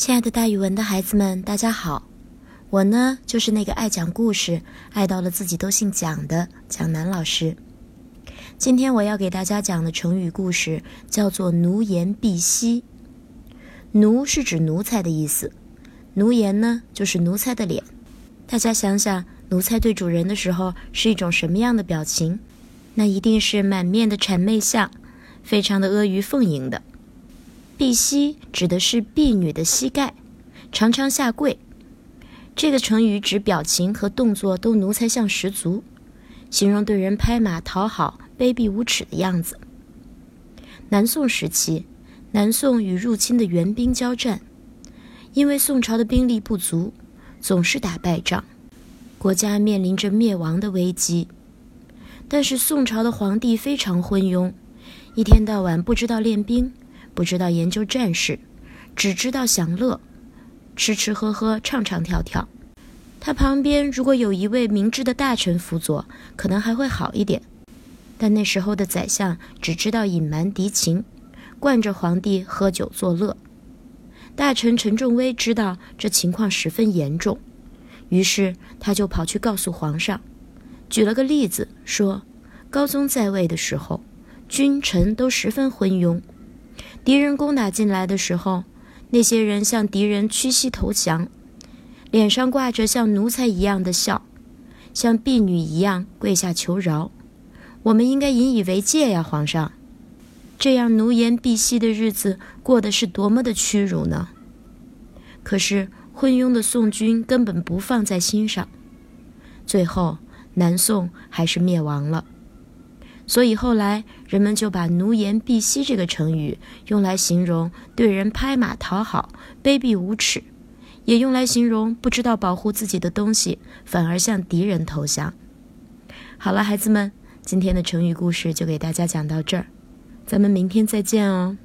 亲爱的，大语文的孩子们，大家好！我呢，就是那个爱讲故事、爱到了自己都姓蒋的蒋楠老师。今天我要给大家讲的成语故事叫做“奴颜婢膝”。奴是指奴才的意思，奴颜呢就是奴才的脸。大家想想，奴才对主人的时候是一种什么样的表情？那一定是满面的谄媚相，非常的阿谀奉迎的。婢膝指的是婢女的膝盖，常常下跪。这个成语指表情和动作都奴才相十足，形容对人拍马讨好、卑鄙无耻的样子。南宋时期，南宋与入侵的元兵交战，因为宋朝的兵力不足，总是打败仗，国家面临着灭亡的危机。但是宋朝的皇帝非常昏庸，一天到晚不知道练兵。不知道研究战事，只知道享乐，吃吃喝喝，唱唱跳跳。他旁边如果有一位明智的大臣辅佐，可能还会好一点。但那时候的宰相只知道隐瞒敌情，惯着皇帝喝酒作乐。大臣陈仲威知道这情况十分严重，于是他就跑去告诉皇上，举了个例子说：高宗在位的时候，君臣都十分昏庸。敌人攻打进来的时候，那些人向敌人屈膝投降，脸上挂着像奴才一样的笑，像婢女一样跪下求饶。我们应该引以为戒呀，皇上！这样奴颜婢膝的日子过得是多么的屈辱呢？可是昏庸的宋军根本不放在心上，最后南宋还是灭亡了。所以后来人们就把“奴颜婢膝”这个成语用来形容对人拍马讨好、卑鄙无耻，也用来形容不知道保护自己的东西，反而向敌人投降。好了，孩子们，今天的成语故事就给大家讲到这儿，咱们明天再见哦。